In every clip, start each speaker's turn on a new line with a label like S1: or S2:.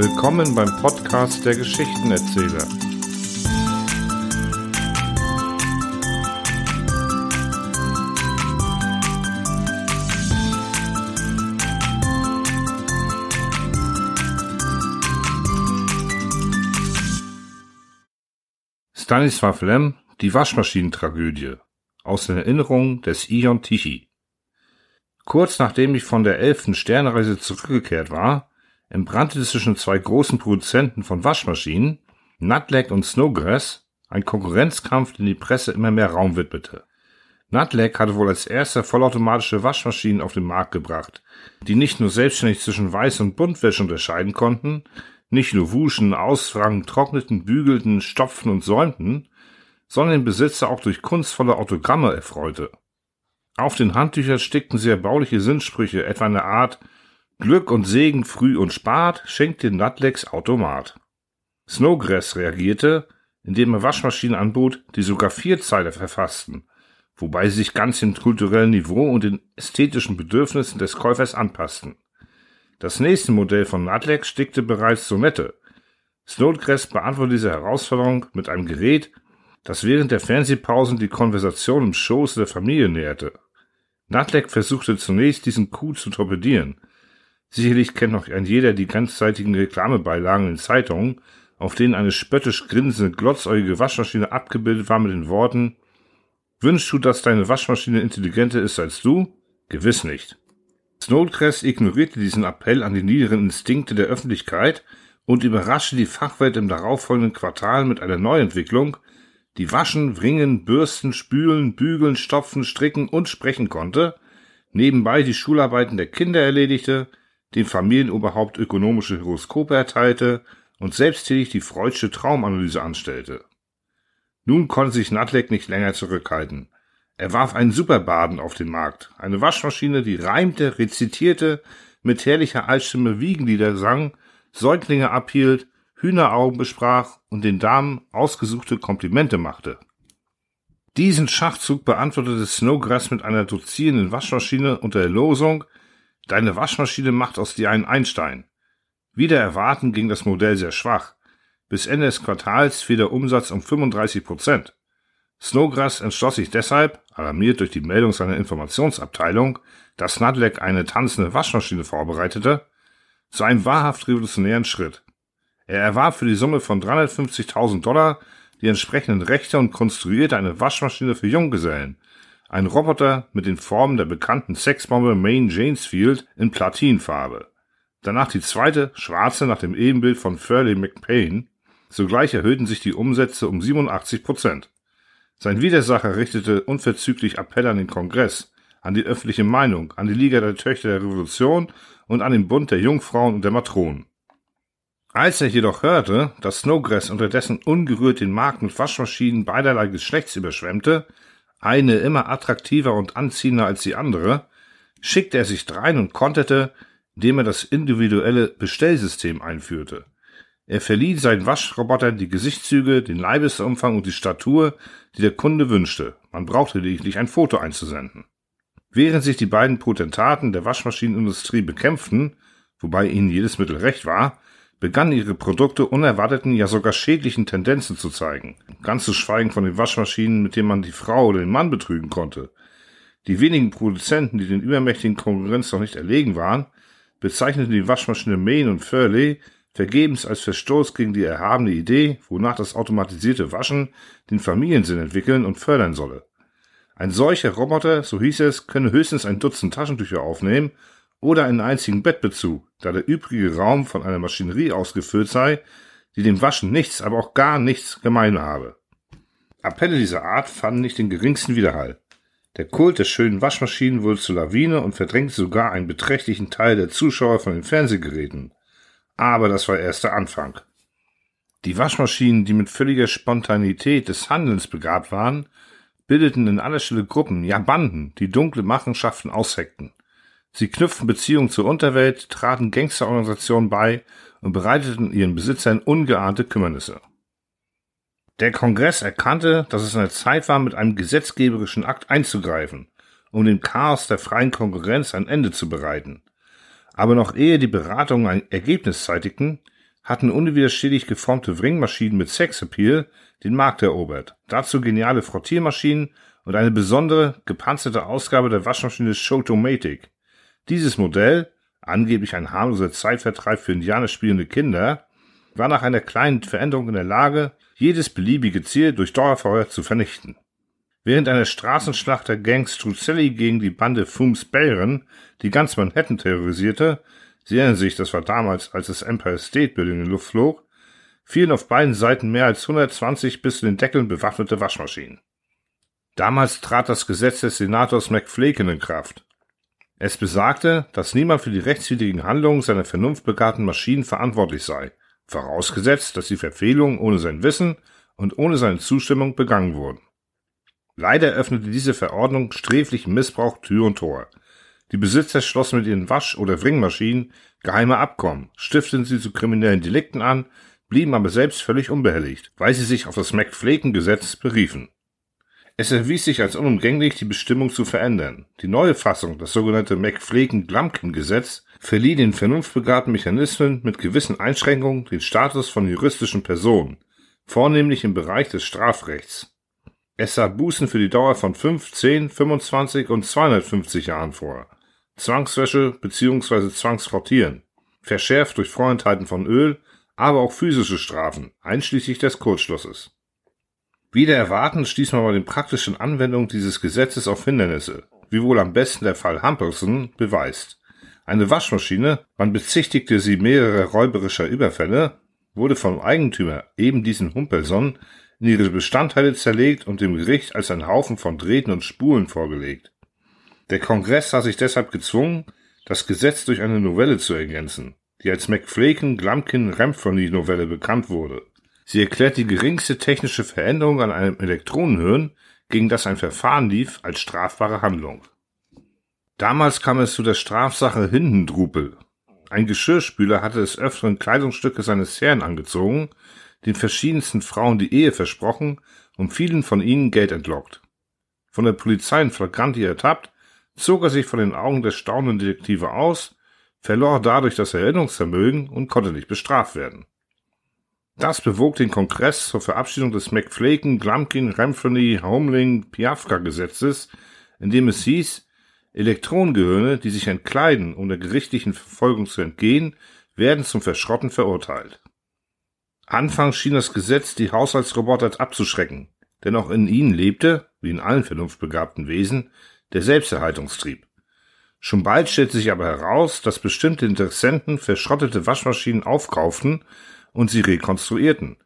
S1: Willkommen beim Podcast der Geschichtenerzähler. Stanislav Lem, die Waschmaschinentragödie aus den Erinnerungen des Ion Tichy. Kurz nachdem ich von der elften Sternreise zurückgekehrt war, entbrannte zwischen zwei großen Produzenten von Waschmaschinen, Nutleg und Snowgrass, ein Konkurrenzkampf, den die Presse immer mehr Raum widmete. Nutleg hatte wohl als erster vollautomatische Waschmaschinen auf den Markt gebracht, die nicht nur selbstständig zwischen Weiß- und Buntwäsche unterscheiden konnten, nicht nur wuschen, ausfrangen, trockneten, bügelten, stopften und säumten, sondern den Besitzer auch durch kunstvolle Autogramme erfreute. Auf den Handtüchern stickten sie erbauliche Sinnsprüche, etwa eine Art Glück und Segen früh und spart, schenkt den Nutlegs Automat. Snowgrass reagierte, indem er Waschmaschinen anbot, die sogar Vierzeiler verfassten, wobei sie sich ganz dem kulturellen Niveau und den ästhetischen Bedürfnissen des Käufers anpassten. Das nächste Modell von Nutlegs stickte bereits Sonette. Snowgrass beantwortete diese Herausforderung mit einem Gerät, das während der Fernsehpausen die Konversation im Schoße der Familie näherte. Nutleg versuchte zunächst, diesen Coup zu torpedieren. Sicherlich kennt noch ein jeder die ganzseitigen Reklamebeilagen in Zeitungen, auf denen eine spöttisch grinsende, glotzäugige Waschmaschine abgebildet war mit den Worten Wünschst du, dass deine Waschmaschine intelligenter ist als du? Gewiss nicht. Snodgrass ignorierte diesen Appell an die niederen Instinkte der Öffentlichkeit und überraschte die Fachwelt im darauffolgenden Quartal mit einer Neuentwicklung, die waschen, wringen, bürsten, spülen, bügeln, stopfen, stricken und sprechen konnte, nebenbei die Schularbeiten der Kinder erledigte, dem Familienoberhaupt ökonomische Horoskope erteilte und selbsttätig die freudsche Traumanalyse anstellte. Nun konnte sich Nutleg nicht länger zurückhalten. Er warf einen Superbaden auf den Markt, eine Waschmaschine, die reimte, rezitierte, mit herrlicher Altstimme Wiegenlieder sang, Säuglinge abhielt Hühneraugen besprach und den Damen ausgesuchte Komplimente machte. Diesen Schachzug beantwortete Snowgrass mit einer dozierenden Waschmaschine unter der Losung Deine Waschmaschine macht aus dir einen Einstein. Wieder erwarten ging das Modell sehr schwach. Bis Ende des Quartals fiel der Umsatz um 35 Prozent. Snowgrass entschloss sich deshalb, alarmiert durch die Meldung seiner Informationsabteilung, dass Nudleck eine tanzende Waschmaschine vorbereitete, zu einem wahrhaft revolutionären Schritt. Er erwarb für die Summe von 350.000 Dollar die entsprechenden Rechte und konstruierte eine Waschmaschine für Junggesellen. Ein Roboter mit den Formen der bekannten Sexbombe Main Janesfield in Platinfarbe. Danach die zweite, schwarze nach dem Ebenbild von Furley McPain. Sogleich erhöhten sich die Umsätze um 87 Prozent. Sein Widersacher richtete unverzüglich Appell an den Kongress, an die öffentliche Meinung, an die Liga der Töchter der Revolution und an den Bund der Jungfrauen und der Matronen. Als er jedoch hörte, dass Snowgrass unterdessen ungerührt den Markt mit Waschmaschinen beiderlei Geschlechts überschwemmte, eine immer attraktiver und anziehender als die andere, schickte er sich drein und konterte, indem er das individuelle Bestellsystem einführte. Er verlieh seinen Waschrobotern die Gesichtszüge, den Leibesumfang und die Statur, die der Kunde wünschte. Man brauchte lediglich ein Foto einzusenden. Während sich die beiden Potentaten der Waschmaschinenindustrie bekämpften, wobei ihnen jedes Mittel recht war, begannen ihre Produkte unerwarteten, ja sogar schädlichen Tendenzen zu zeigen. Ganz zu schweigen von den Waschmaschinen, mit denen man die Frau oder den Mann betrügen konnte. Die wenigen Produzenten, die den übermächtigen Konkurrenz noch nicht erlegen waren, bezeichneten die Waschmaschine Main und Furley vergebens als Verstoß gegen die erhabene Idee, wonach das automatisierte Waschen den Familiensinn entwickeln und fördern solle. Ein solcher Roboter, so hieß es, könne höchstens ein Dutzend Taschentücher aufnehmen oder einen einzigen Bettbezug, da der übrige Raum von einer Maschinerie ausgefüllt sei, die dem Waschen nichts, aber auch gar nichts gemein habe. Appelle dieser Art fanden nicht den geringsten Widerhall. Der Kult der schönen Waschmaschinen wurde zur Lawine und verdrängte sogar einen beträchtlichen Teil der Zuschauer von den Fernsehgeräten. Aber das war erst der Anfang. Die Waschmaschinen, die mit völliger Spontanität des Handelns begabt waren, bildeten in aller Stelle Gruppen, ja Banden, die dunkle Machenschaften ausheckten. Sie knüpften Beziehungen zur Unterwelt, traten Gangsterorganisationen bei und bereiteten ihren Besitzern ungeahnte Kümmernisse. Der Kongress erkannte, dass es eine Zeit war, mit einem gesetzgeberischen Akt einzugreifen, um dem Chaos der freien Konkurrenz ein Ende zu bereiten. Aber noch ehe die Beratungen ein Ergebnis zeitigten, hatten unwiderstehlich geformte Wringmaschinen mit Sexappeal den Markt erobert. Dazu geniale Frottiermaschinen und eine besondere, gepanzerte Ausgabe der Waschmaschine Showtomatic. Dieses Modell, angeblich ein harmloser Zeitvertreib für Indianer spielende Kinder, war nach einer kleinen Veränderung in der Lage, jedes beliebige Ziel durch Dauerfeuer zu vernichten. Während einer Straßenschlacht der Gang Struzzelli gegen die Bande Fooms Baron, die ganz Manhattan terrorisierte, Sie erinnern sich, das war damals, als das Empire State Building in die Luft flog, fielen auf beiden Seiten mehr als 120 bis zu den Deckeln bewaffnete Waschmaschinen. Damals trat das Gesetz des Senators McFlaken in Kraft. Es besagte, dass niemand für die rechtswidrigen Handlungen seiner vernunftbegabten Maschinen verantwortlich sei, vorausgesetzt, dass die Verfehlungen ohne sein Wissen und ohne seine Zustimmung begangen wurden. Leider öffnete diese Verordnung sträflichen Missbrauch Tür und Tor. Die Besitzer schlossen mit ihren Wasch- oder Wringmaschinen geheime Abkommen, stifteten sie zu kriminellen Delikten an, blieben aber selbst völlig unbehelligt, weil sie sich auf das McFlaken-Gesetz beriefen. Es erwies sich als unumgänglich, die Bestimmung zu verändern. Die neue Fassung, das sogenannte McFlaken-Glamkin-Gesetz, verlieh den vernunftbegabten Mechanismen mit gewissen Einschränkungen den Status von juristischen Personen, vornehmlich im Bereich des Strafrechts. Es sah Bußen für die Dauer von 5, 10, 25 und 250 Jahren vor. Zwangswäsche bzw. Zwangsfrottieren, verschärft durch Vorenthalten von Öl, aber auch physische Strafen, einschließlich des Kurzschlusses. Wieder erwarten stieß man bei den praktischen Anwendungen dieses Gesetzes auf Hindernisse, wie wohl am besten der Fall Hampelson beweist. Eine Waschmaschine, man bezichtigte sie mehrerer räuberischer Überfälle, wurde vom Eigentümer, eben diesen Humpelson, in ihre Bestandteile zerlegt und dem Gericht als ein Haufen von Drähten und Spulen vorgelegt. Der Kongress sah sich deshalb gezwungen, das Gesetz durch eine Novelle zu ergänzen, die als McFlaken-Glamkin-Ramphony-Novelle bekannt wurde. Sie erklärt die geringste technische Veränderung an einem Elektronenhirn, gegen das ein Verfahren lief, als strafbare Handlung. Damals kam es zu der Strafsache Hindendrupel. Ein Geschirrspüler hatte des Öfteren Kleidungsstücke seines Herrn angezogen, den verschiedensten Frauen die Ehe versprochen und vielen von ihnen Geld entlockt. Von der Polizei in Flagranti ertappt, zog er sich von den Augen der staunenden Detektive aus, verlor dadurch das Erinnerungsvermögen und konnte nicht bestraft werden. Das bewog den Kongress zur Verabschiedung des McFlaken, Glumpkin, Ramphony, Homeling, Piafka Gesetzes, in dem es hieß, Elektronengehirne, die sich entkleiden, um der gerichtlichen Verfolgung zu entgehen, werden zum Verschrotten verurteilt. Anfangs schien das Gesetz die Haushaltsroboter abzuschrecken, denn auch in ihnen lebte, wie in allen vernunftbegabten Wesen, der Selbsterhaltungstrieb. Schon bald stellte sich aber heraus, dass bestimmte Interessenten verschrottete Waschmaschinen aufkauften und sie rekonstruierten.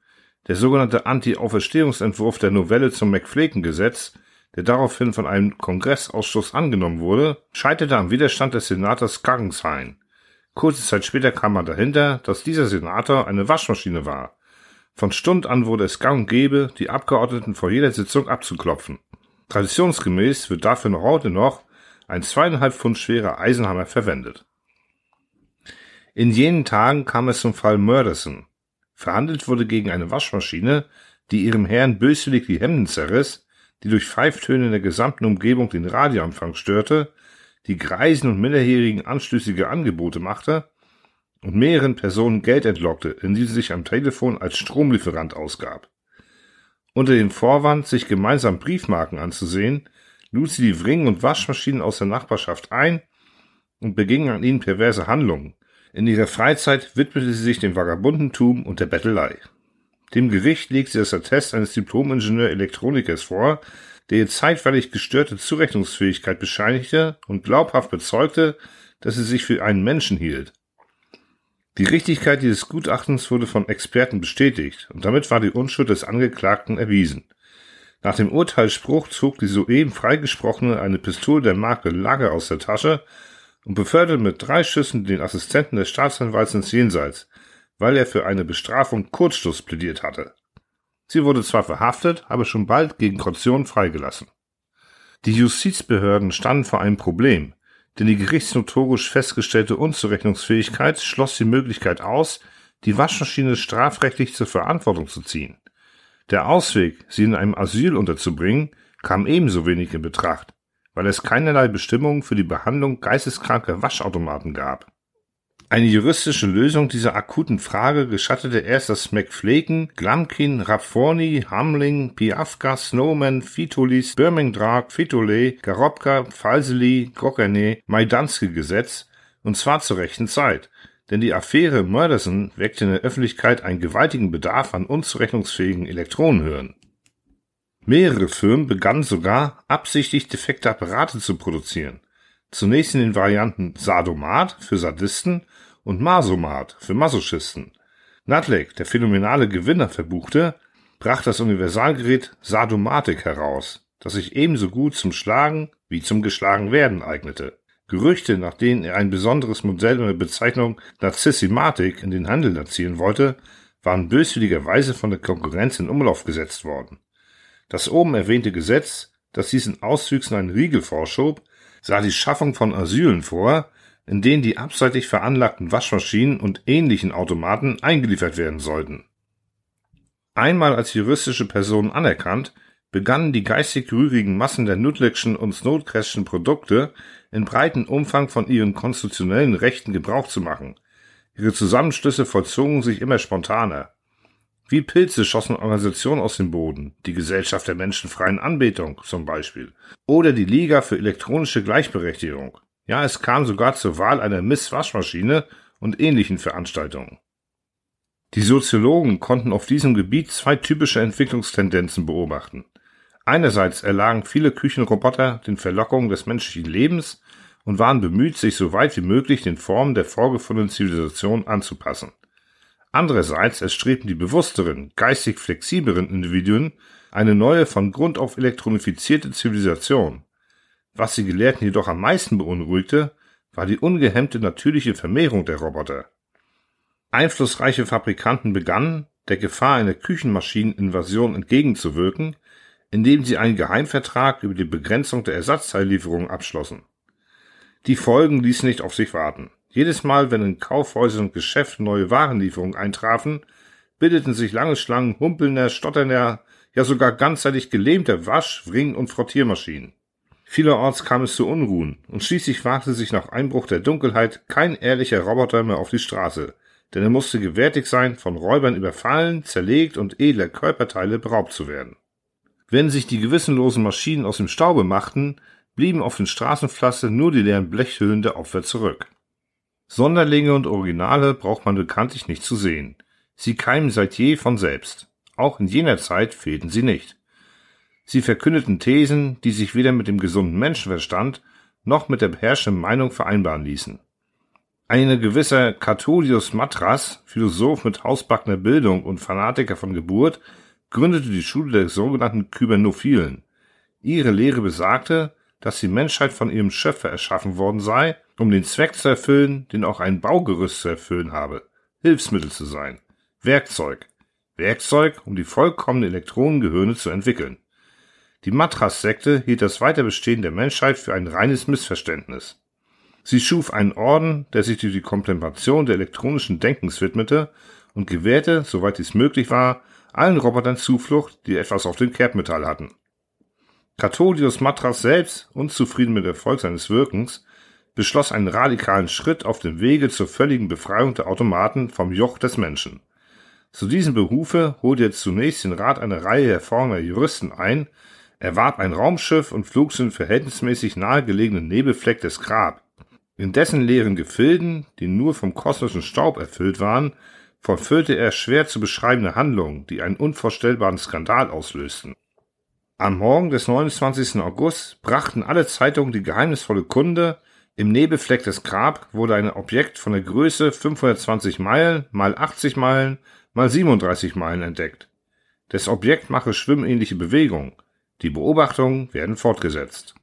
S1: Der sogenannte Anti-Auferstehungsentwurf der Novelle zum McFlaken-Gesetz, der daraufhin von einem Kongressausschuss angenommen wurde, scheiterte am Widerstand des Senators Guggenheim. Kurze Zeit später kam man dahinter, dass dieser Senator eine Waschmaschine war. Von Stund an wurde es gang und gäbe, die Abgeordneten vor jeder Sitzung abzuklopfen. Traditionsgemäß wird dafür noch heute noch ein zweieinhalb Pfund schwerer Eisenhammer verwendet. In jenen Tagen kam es zum Fall Murderson. Verhandelt wurde gegen eine Waschmaschine, die ihrem Herrn böswillig die Hemden zerriss, die durch Pfeiftöne in der gesamten Umgebung den Radioempfang störte die Greisen und Minderjährigen anstößige Angebote machte und mehreren Personen Geld entlockte, indem sie sich am Telefon als Stromlieferant ausgab. Unter dem Vorwand, sich gemeinsam Briefmarken anzusehen, lud sie die Wring- und Waschmaschinen aus der Nachbarschaft ein und beging an ihnen perverse Handlungen. In ihrer Freizeit widmete sie sich dem Vagabundentum und der Bettelei. Dem Gericht legte sie das Attest eines Diplom-Ingenieur-Elektronikers vor, der ihr zeitweilig gestörte Zurechnungsfähigkeit bescheinigte und glaubhaft bezeugte, dass sie sich für einen Menschen hielt. Die Richtigkeit dieses Gutachtens wurde von Experten bestätigt und damit war die Unschuld des Angeklagten erwiesen. Nach dem Urteilsspruch zog die soeben freigesprochene eine Pistole der Marke Lager aus der Tasche und beförderte mit drei Schüssen den Assistenten des Staatsanwalts ins Jenseits, weil er für eine Bestrafung Kurzschluss plädiert hatte. Sie wurde zwar verhaftet, aber schon bald gegen Kaution freigelassen. Die Justizbehörden standen vor einem Problem, denn die gerichtsnotorisch festgestellte Unzurechnungsfähigkeit schloss die Möglichkeit aus, die Waschmaschine strafrechtlich zur Verantwortung zu ziehen. Der Ausweg, sie in einem Asyl unterzubringen, kam ebenso wenig in Betracht, weil es keinerlei Bestimmungen für die Behandlung geisteskranker Waschautomaten gab. Eine juristische Lösung dieser akuten Frage geschattete erst das McFlaken, Glamkin, Rapforni, Hamling, Piafka, Snowman, Fitulis, Birmingrad, Fitole, Garobka, Falseli, Gokerne, Maidanski Gesetz, und zwar zur rechten Zeit. Denn die Affäre Murderson weckte in der Öffentlichkeit einen gewaltigen Bedarf an unzurechnungsfähigen Elektronenhören. Mehrere Firmen begannen sogar, absichtlich defekte Apparate zu produzieren. Zunächst in den Varianten Sadomat für Sadisten und Masomat für Masochisten. Nutlake, der phänomenale Gewinner verbuchte, brachte das Universalgerät Sadomatic heraus, das sich ebenso gut zum Schlagen wie zum Geschlagenwerden eignete. Gerüchte, nach denen er ein besonderes Modell unter Bezeichnung Narcissimatic in den Handel erzielen wollte, waren böswilligerweise von der Konkurrenz in Umlauf gesetzt worden. Das oben erwähnte Gesetz, das diesen Auswüchsen einen Riegel vorschob, sah die Schaffung von Asylen vor, in denen die abseitig veranlagten Waschmaschinen und ähnlichen Automaten eingeliefert werden sollten. Einmal als juristische Personen anerkannt, begannen die geistig rührigen Massen der Nutlickschen und Snodcrestschen Produkte in breitem Umfang von ihren konstitutionellen Rechten Gebrauch zu machen. Ihre Zusammenschlüsse vollzogen sich immer spontaner. Wie Pilze schossen Organisationen aus dem Boden, die Gesellschaft der menschenfreien Anbetung zum Beispiel, oder die Liga für elektronische Gleichberechtigung. Ja, es kam sogar zur Wahl einer Miss-Waschmaschine und ähnlichen Veranstaltungen. Die Soziologen konnten auf diesem Gebiet zwei typische Entwicklungstendenzen beobachten. Einerseits erlagen viele Küchenroboter den Verlockungen des menschlichen Lebens und waren bemüht, sich so weit wie möglich den Formen der vorgefundenen Zivilisation anzupassen. Andererseits erstrebten die bewussteren, geistig flexibleren Individuen eine neue, von Grund auf elektronifizierte Zivilisation, was die Gelehrten jedoch am meisten beunruhigte, war die ungehemmte natürliche Vermehrung der Roboter. Einflussreiche Fabrikanten begannen, der Gefahr einer Küchenmaschineninvasion entgegenzuwirken, indem sie einen Geheimvertrag über die Begrenzung der Ersatzteillieferungen abschlossen. Die Folgen ließen nicht auf sich warten. Jedes Mal, wenn in Kaufhäusern und Geschäften neue Warenlieferungen eintrafen, bildeten sich lange Schlangen humpelnder, stotternder, ja sogar ganzseitig gelähmter Wasch-, Wring- und Frottiermaschinen. Vielerorts kam es zu Unruhen, und schließlich wagte sich nach Einbruch der Dunkelheit kein ehrlicher Roboter mehr auf die Straße, denn er musste gewärtig sein, von Räubern überfallen, zerlegt und edler Körperteile beraubt zu werden. Wenn sich die gewissenlosen Maschinen aus dem Staube machten, blieben auf den Straßenpflaster nur die leeren Blechhüllen der Opfer zurück. Sonderlinge und Originale braucht man bekanntlich nicht zu sehen. Sie keimen seit je von selbst. Auch in jener Zeit fehlten sie nicht. Sie verkündeten Thesen, die sich weder mit dem gesunden Menschenverstand noch mit der beherrschenden Meinung vereinbaren ließen. Eine gewisser Catholius Matras, Philosoph mit hausbackener Bildung und Fanatiker von Geburt, gründete die Schule der sogenannten Kybernophilen. Ihre Lehre besagte, dass die Menschheit von ihrem Schöpfer erschaffen worden sei, um den Zweck zu erfüllen, den auch ein Baugerüst zu erfüllen habe, Hilfsmittel zu sein, Werkzeug, Werkzeug, um die vollkommene Elektronengehirne zu entwickeln. Die Matras-Sekte hielt das Weiterbestehen der Menschheit für ein reines Missverständnis. Sie schuf einen Orden, der sich durch die Kontemplation der elektronischen Denkens widmete und gewährte, soweit dies möglich war, allen Robotern Zuflucht, die etwas auf dem Kerbmetall hatten. Katholius Matras selbst, unzufrieden mit dem Erfolg seines Wirkens, beschloss einen radikalen Schritt auf dem Wege zur völligen Befreiung der Automaten vom Joch des Menschen. Zu diesem Behufe holte er zunächst den Rat einer Reihe hervorragener Juristen ein, erwarb ein Raumschiff und flog zu den verhältnismäßig nahegelegenen Nebelfleck des Grab. In dessen leeren Gefilden, die nur vom kosmischen Staub erfüllt waren, vollfüllte er schwer zu beschreibende Handlungen, die einen unvorstellbaren Skandal auslösten. Am Morgen des 29. August brachten alle Zeitungen die geheimnisvolle Kunde, im Nebelfleck des Grab wurde ein Objekt von der Größe 520 Meilen mal 80 Meilen mal 37 Meilen entdeckt. Das Objekt mache schwimmähnliche Bewegungen. Die Beobachtungen werden fortgesetzt.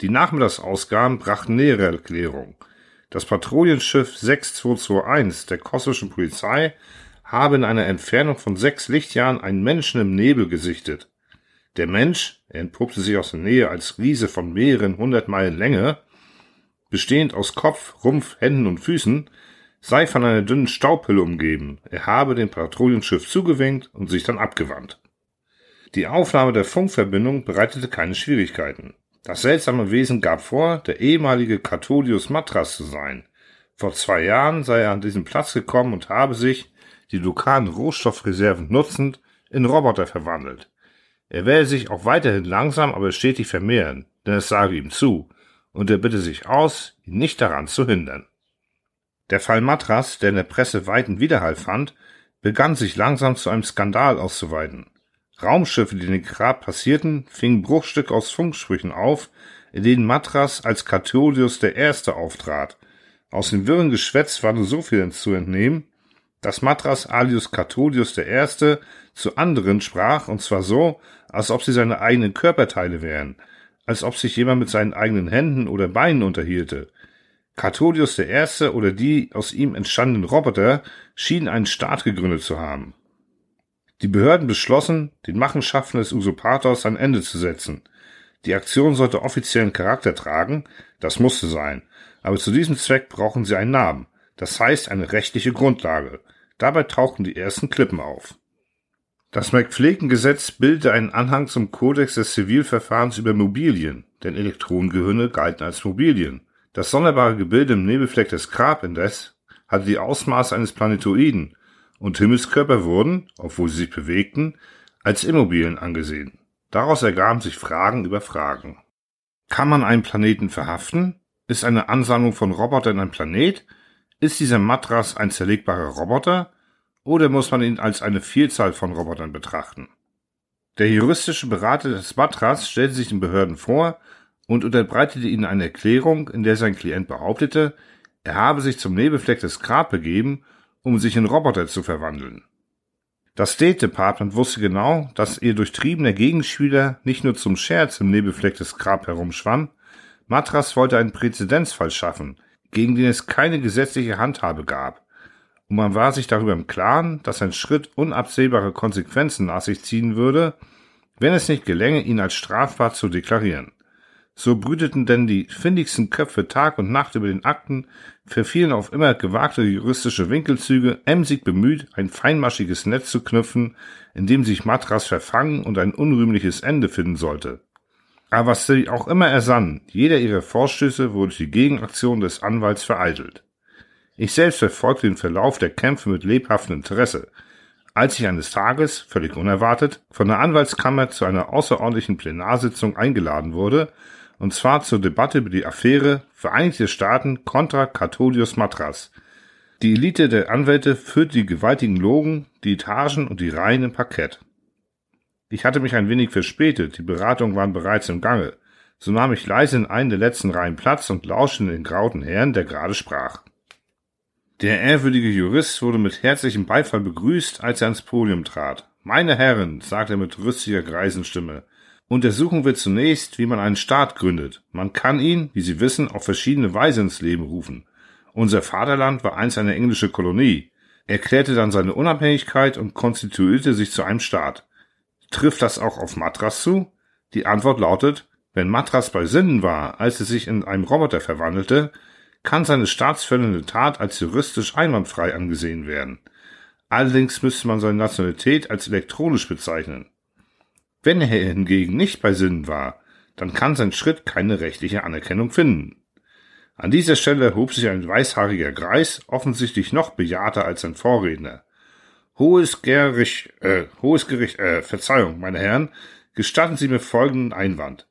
S1: Die Nachmittagsausgaben brachten nähere Erklärungen. Das Patrouillenschiff 6221 der kosmischen Polizei habe in einer Entfernung von sechs Lichtjahren einen Menschen im Nebel gesichtet. Der Mensch, er entpuppte sich aus der Nähe als Riese von mehreren hundert Meilen Länge, bestehend aus Kopf, Rumpf, Händen und Füßen, sei von einer dünnen Staubhülle umgeben. Er habe dem Patrouillenschiff zugewinkt und sich dann abgewandt. Die Aufnahme der Funkverbindung bereitete keine Schwierigkeiten. Das seltsame Wesen gab vor, der ehemalige Katholius Matras zu sein. Vor zwei Jahren sei er an diesen Platz gekommen und habe sich, die lokalen Rohstoffreserven nutzend, in Roboter verwandelt. Er werde sich auch weiterhin langsam, aber stetig vermehren, denn es sage ihm zu, und er bitte sich aus, ihn nicht daran zu hindern. Der Fall Matras, der in der Presse weiten Widerhall fand, begann sich langsam zu einem Skandal auszuweiten. Raumschiffe, die den Grab passierten, fingen Bruchstücke aus Funksprüchen auf, in denen Matras als Katholius der Erste auftrat. Aus dem wirren Geschwätz war nur so viel zu entnehmen, dass Matras alius Katholius der Erste zu anderen sprach, und zwar so, als ob sie seine eigenen Körperteile wären, als ob sich jemand mit seinen eigenen Händen oder Beinen unterhielte. Katholius der Erste oder die aus ihm entstandenen Roboter schienen einen Staat gegründet zu haben. Die Behörden beschlossen, den Machenschaften des Usurpators ein Ende zu setzen. Die Aktion sollte offiziellen Charakter tragen, das musste sein, aber zu diesem Zweck brauchen sie einen Namen, das heißt eine rechtliche Grundlage. Dabei tauchten die ersten Klippen auf. Das McPhleeken-Gesetz bildete einen Anhang zum Kodex des Zivilverfahrens über Mobilien, denn Elektronengehirne galten als Mobilien. Das sonderbare Gebilde im Nebelfleck des Grab indes hatte die Ausmaße eines Planetoiden und Himmelskörper wurden, obwohl sie sich bewegten, als Immobilien angesehen. Daraus ergaben sich Fragen über Fragen. Kann man einen Planeten verhaften? Ist eine Ansammlung von Robotern ein Planet? Ist dieser Matras ein zerlegbarer Roboter? Oder muss man ihn als eine Vielzahl von Robotern betrachten? Der juristische Berater des Matras stellte sich den Behörden vor und unterbreitete ihnen eine Erklärung, in der sein Klient behauptete, er habe sich zum Nebelfleck des Grab begeben, um sich in Roboter zu verwandeln. Das State Department wusste genau, dass ihr durchtriebener Gegenspieler nicht nur zum Scherz im Nebelfleck des Grab herumschwamm, Matras wollte einen Präzedenzfall schaffen, gegen den es keine gesetzliche Handhabe gab, und man war sich darüber im Klaren, dass ein Schritt unabsehbare Konsequenzen nach sich ziehen würde, wenn es nicht gelänge, ihn als strafbar zu deklarieren. So brüteten denn die findigsten Köpfe Tag und Nacht über den Akten, verfielen auf immer gewagte juristische Winkelzüge, emsig bemüht, ein feinmaschiges Netz zu knüpfen, in dem sich Matras verfangen und ein unrühmliches Ende finden sollte. Aber was sie auch immer ersannen, jeder ihrer Vorstöße wurde durch die Gegenaktion des Anwalts vereitelt. Ich selbst verfolgte den Verlauf der Kämpfe mit lebhaftem Interesse, als ich eines Tages, völlig unerwartet, von der Anwaltskammer zu einer außerordentlichen Plenarsitzung eingeladen wurde, und zwar zur Debatte über die Affäre Vereinigte Staaten contra Catholius Matras. Die Elite der Anwälte führte die gewaltigen Logen, die Etagen und die Reihen im Parkett. Ich hatte mich ein wenig verspätet, die Beratungen waren bereits im Gange. So nahm ich leise in einen der letzten Reihen Platz und lauschte den grauten Herrn, der gerade sprach. Der ehrwürdige Jurist wurde mit herzlichem Beifall begrüßt, als er ans Podium trat. Meine Herren, sagte er mit rüstiger Greisenstimme, Untersuchen wir zunächst, wie man einen Staat gründet. Man kann ihn, wie Sie wissen, auf verschiedene Weise ins Leben rufen. Unser Vaterland war einst eine englische Kolonie, erklärte dann seine Unabhängigkeit und konstituierte sich zu einem Staat. Trifft das auch auf Matras zu? Die Antwort lautet, wenn Matras bei Sinnen war, als er sich in einem Roboter verwandelte, kann seine staatsfällende Tat als juristisch einwandfrei angesehen werden. Allerdings müsste man seine Nationalität als elektronisch bezeichnen. Wenn er hingegen nicht bei Sinnen war, dann kann sein Schritt keine rechtliche Anerkennung finden. An dieser Stelle erhob sich ein weißhaariger Greis, offensichtlich noch bejahrter als sein Vorredner. Hohes Gericht, äh, hohes Gericht, äh, Verzeihung, meine Herren, gestatten Sie mir folgenden Einwand.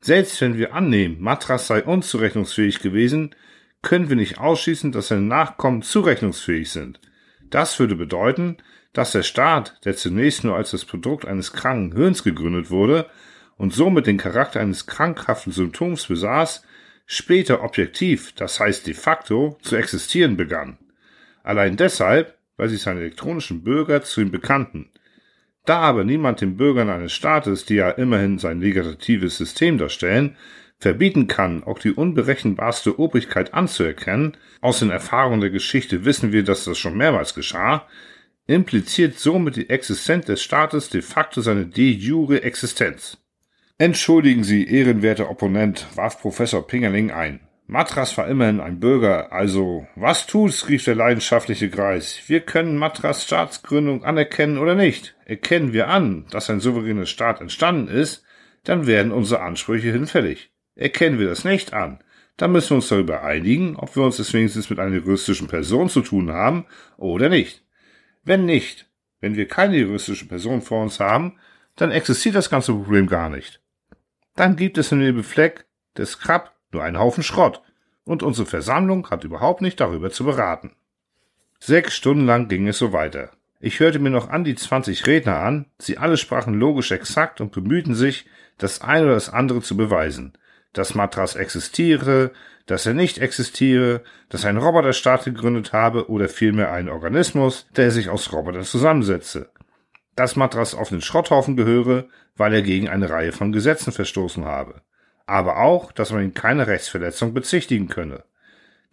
S1: Selbst wenn wir annehmen, Matras sei unzurechnungsfähig gewesen, können wir nicht ausschließen, dass seine Nachkommen zurechnungsfähig sind. Das würde bedeuten, dass der Staat, der zunächst nur als das Produkt eines kranken Hirns gegründet wurde und somit den Charakter eines krankhaften Symptoms besaß, später objektiv, das heißt de facto, zu existieren begann. Allein deshalb, weil sich seine elektronischen Bürger zu ihm bekannten. Da aber niemand den Bürgern eines Staates, die ja immerhin sein legislatives System darstellen, verbieten kann, auch die unberechenbarste Obrigkeit anzuerkennen, aus den Erfahrungen der Geschichte wissen wir, dass das schon mehrmals geschah, impliziert somit die Existenz des Staates de facto seine de jure Existenz. Entschuldigen Sie, ehrenwerter Opponent, warf Professor Pingerling ein. Matras war immerhin ein Bürger, also was tut's, rief der leidenschaftliche Greis. Wir können Matras Staatsgründung anerkennen oder nicht. Erkennen wir an, dass ein souveräner Staat entstanden ist, dann werden unsere Ansprüche hinfällig. Erkennen wir das nicht an, Dann müssen wir uns darüber einigen, ob wir uns es wenigstens mit einer juristischen Person zu tun haben oder nicht. Wenn nicht, wenn wir keine juristische Person vor uns haben, dann existiert das ganze Problem gar nicht. Dann gibt es in dem Fleck des Krab nur einen Haufen Schrott und unsere Versammlung hat überhaupt nicht darüber zu beraten. Sechs Stunden lang ging es so weiter. Ich hörte mir noch an die 20 Redner an, sie alle sprachen logisch exakt und bemühten sich, das eine oder das andere zu beweisen. Dass Matras existiere, dass er nicht existiere, dass ein Roboterstaat gegründet habe oder vielmehr ein Organismus, der sich aus Robotern zusammensetze. Dass Matras auf den Schrotthaufen gehöre, weil er gegen eine Reihe von Gesetzen verstoßen habe. Aber auch, dass man ihn keine Rechtsverletzung bezichtigen könne.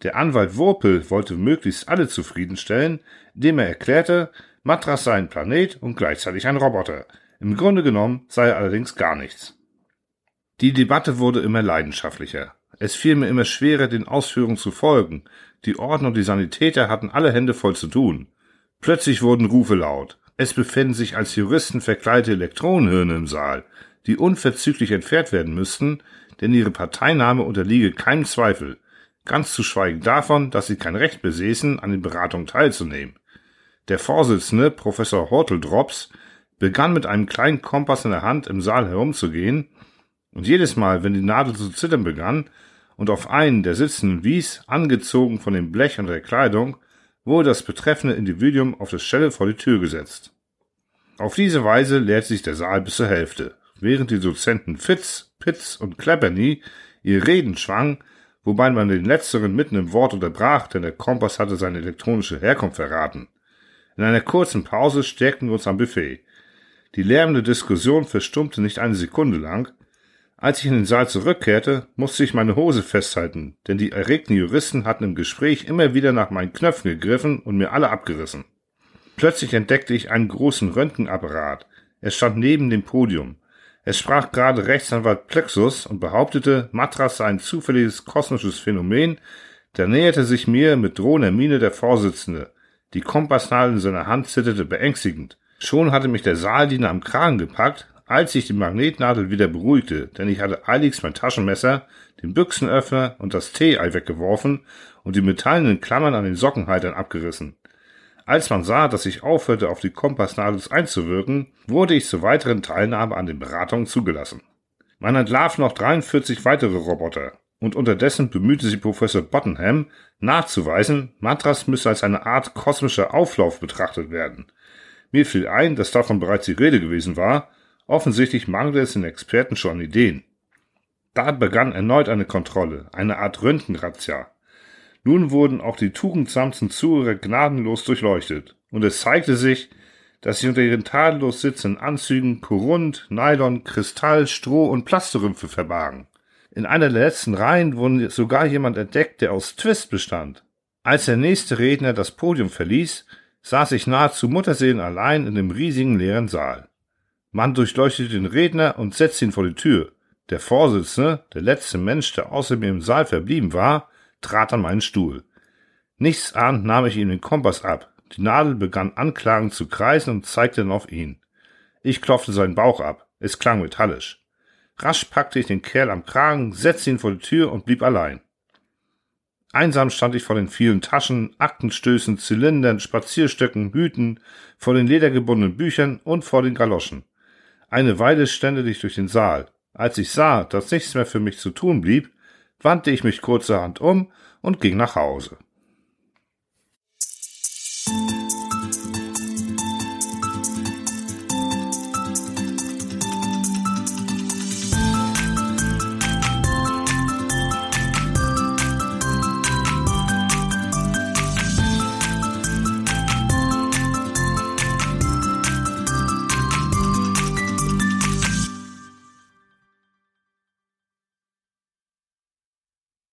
S1: Der Anwalt Wurpel wollte möglichst alle zufriedenstellen, indem er erklärte, Matras sei ein Planet und gleichzeitig ein Roboter. Im Grunde genommen sei er allerdings gar nichts. Die Debatte wurde immer leidenschaftlicher. Es fiel mir immer schwerer, den Ausführungen zu folgen. Die Ordner und die Sanitäter hatten alle Hände voll zu tun. Plötzlich wurden Rufe laut. Es befinden sich als Juristen verkleidete Elektronenhirne im Saal, die unverzüglich entfernt werden müssten, denn ihre Parteinahme unterliege keinem Zweifel, ganz zu schweigen davon, dass sie kein Recht besäßen, an den Beratungen teilzunehmen. Der Vorsitzende, Professor Horteldrops, begann mit einem kleinen Kompass in der Hand im Saal herumzugehen, und jedes Mal, wenn die Nadel zu zittern begann und auf einen der Sitzenden wies, angezogen von dem Blech und der Kleidung, wurde das betreffende Individuum auf der Stelle vor die Tür gesetzt. Auf diese Weise leerte sich der Saal bis zur Hälfte, während die Dozenten Fitz, Pitz und Clapperny ihre Reden schwangen, wobei man den letzteren mitten im Wort unterbrach, denn der Kompass hatte seine elektronische Herkunft verraten. In einer kurzen Pause stärkten wir uns am Buffet. Die lärmende Diskussion verstummte nicht eine Sekunde lang. Als ich in den Saal zurückkehrte, musste ich meine Hose festhalten, denn die erregten Juristen hatten im Gespräch immer wieder nach meinen Knöpfen gegriffen und mir alle abgerissen. Plötzlich entdeckte ich einen großen Röntgenapparat. Er stand neben dem Podium. Es sprach gerade Rechtsanwalt Plexus und behauptete, Matras sei ein zufälliges kosmisches Phänomen, da näherte sich mir mit drohender Miene der Vorsitzende. Die Kompassnadel in seiner Hand zitterte beängstigend. Schon hatte mich der Saaldiener am Kragen gepackt, als sich die Magnetnadel wieder beruhigte, denn ich hatte eiligst mein Taschenmesser, den Büchsenöffner und das Tee-Ei weggeworfen und die metallenen Klammern an den Sockenhaltern abgerissen. Als man sah, dass ich aufhörte, auf die Kompassnadel einzuwirken, wurde ich zur weiteren Teilnahme an den Beratungen zugelassen. Man entlarv noch 43 weitere Roboter und unterdessen bemühte sich Professor Bottenham nachzuweisen, Matras müsse als eine Art kosmischer Auflauf betrachtet werden. Mir fiel ein, dass davon bereits die Rede gewesen war, offensichtlich mangelte es den Experten schon an Ideen. Da begann erneut eine Kontrolle, eine Art Röntgenrazzia. Nun wurden auch die tugendsamsten Zuhörer gnadenlos durchleuchtet, und es zeigte sich, dass sich unter ihren tadellos sitzenden Anzügen Korund, Nylon, Kristall, Stroh und Plasterümpfe verbargen. In einer der letzten Reihen wurde sogar jemand entdeckt, der aus Twist bestand. Als der nächste Redner das Podium verließ, saß ich nahezu Mutterseelen allein in dem riesigen leeren Saal. Man durchleuchtete den Redner und setzte ihn vor die Tür. Der Vorsitzende, der letzte Mensch, der außer mir im Saal verblieben war, trat an meinen Stuhl. Nichts ahnt nahm ich ihm den Kompass ab. Die Nadel begann anklagend zu kreisen und zeigte dann auf ihn. Ich klopfte seinen Bauch ab. Es klang metallisch. Rasch packte ich den Kerl am Kragen, setzte ihn vor die Tür und blieb allein. Einsam stand ich vor den vielen Taschen, Aktenstößen, Zylindern, Spazierstöcken, Hüten, vor den ledergebundenen Büchern und vor den Galoschen. Eine Weile ständete ich durch den Saal. Als ich sah, dass nichts mehr für mich zu tun blieb, wandte ich mich kurzerhand um und ging nach Hause.